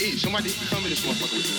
E, somebody come in this motherfucker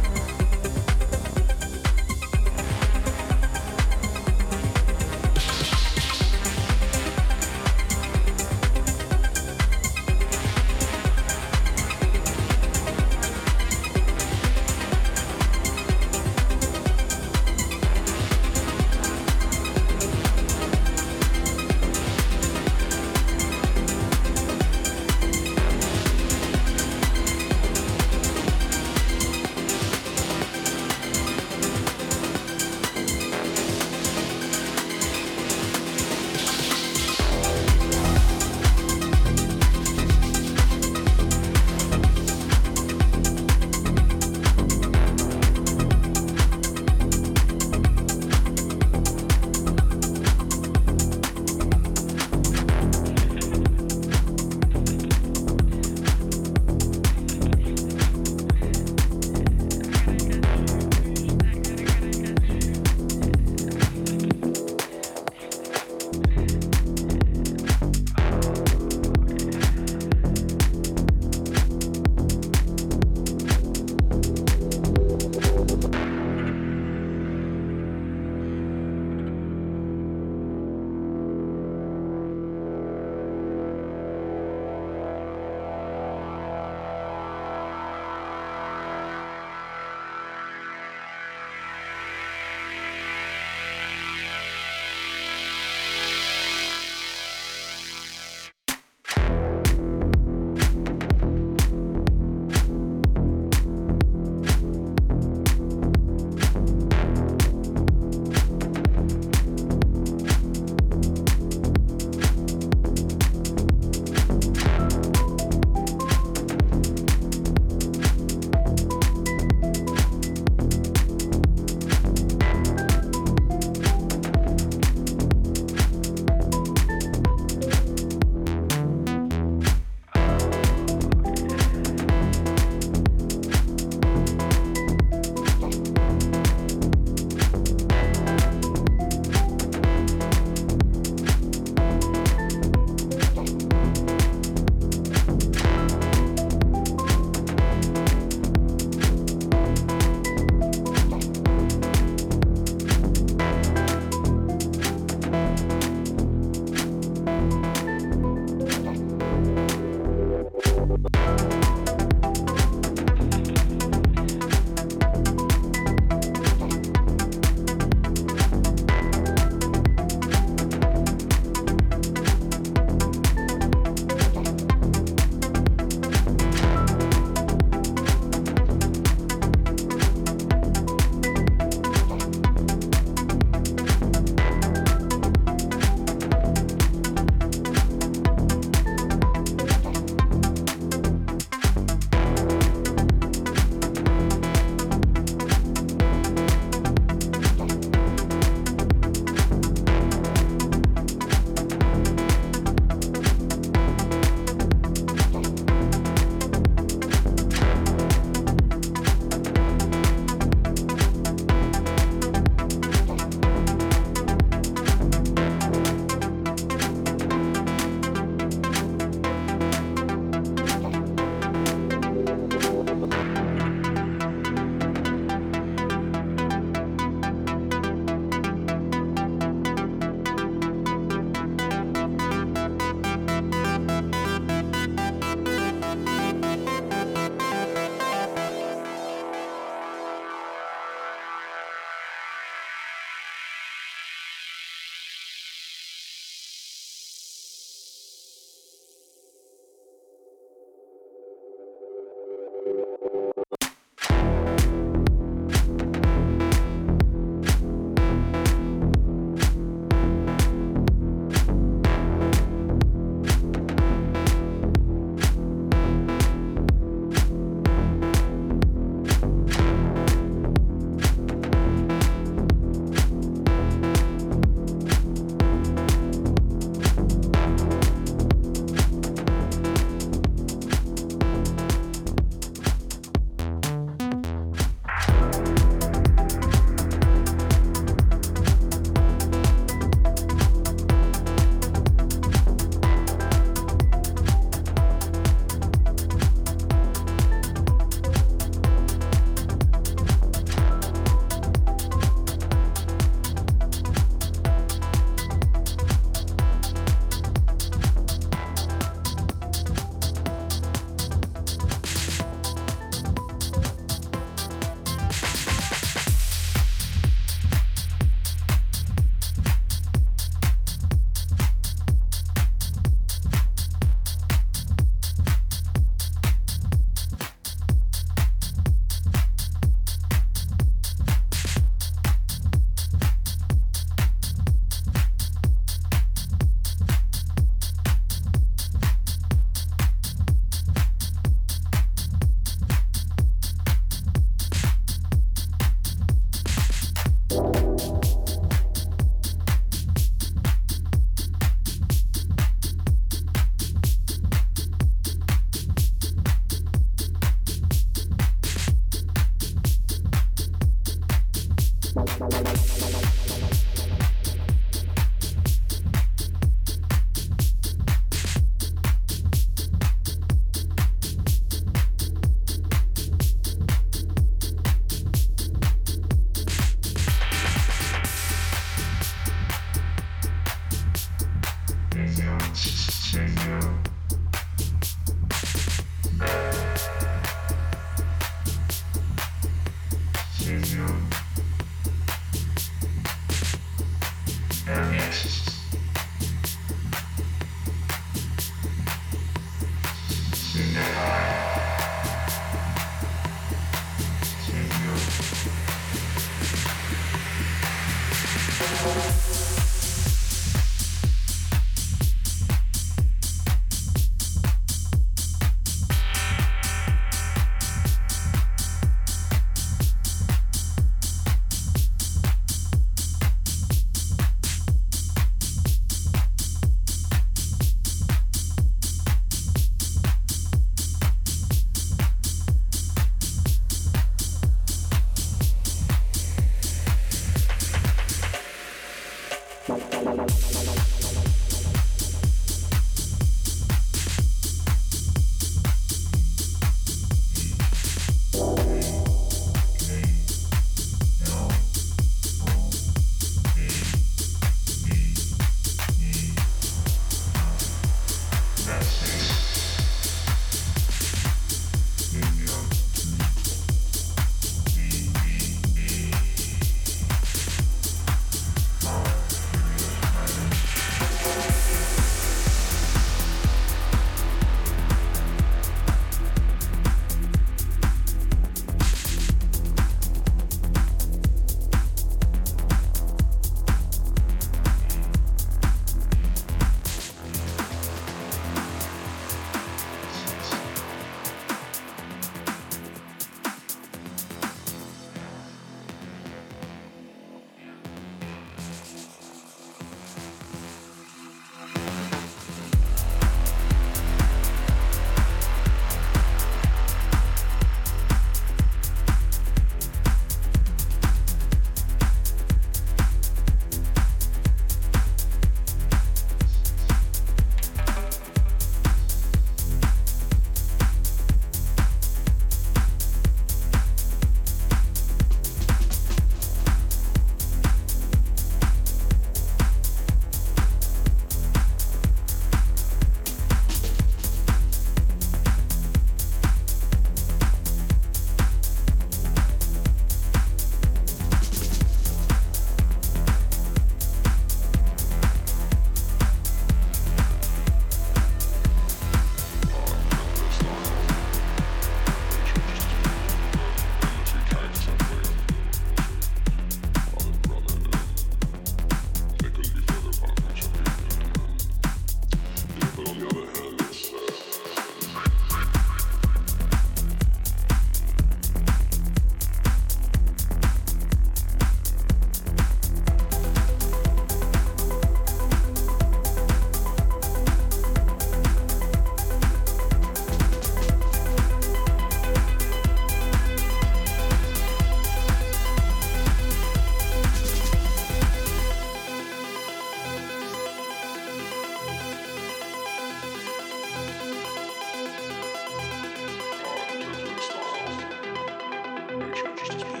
Just as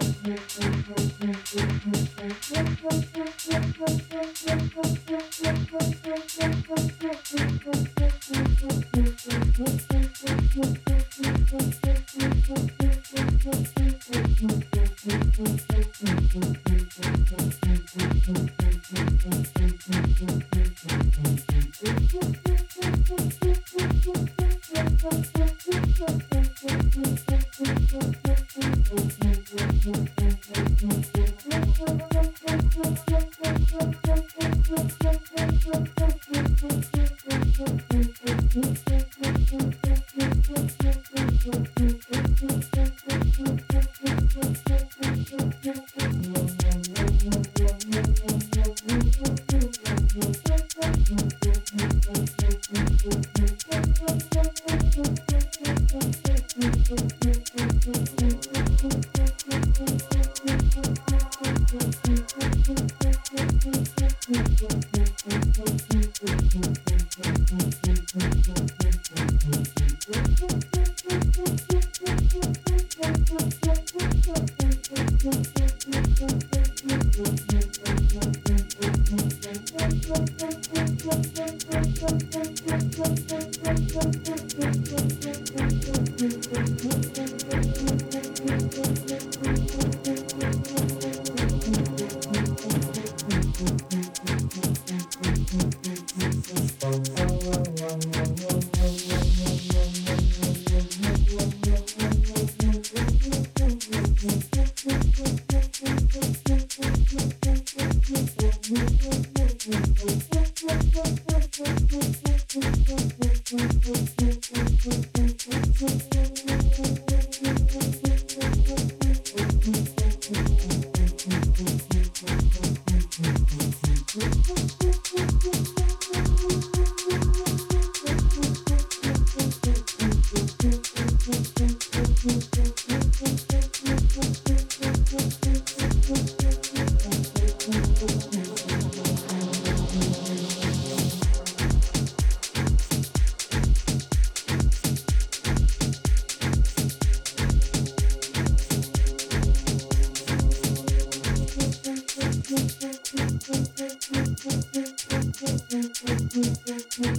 Thank you.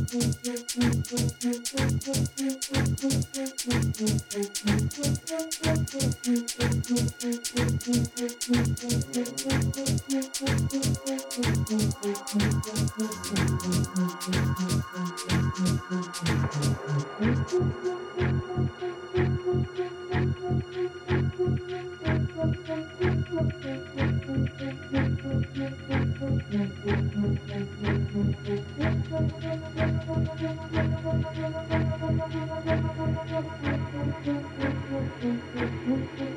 Thank you.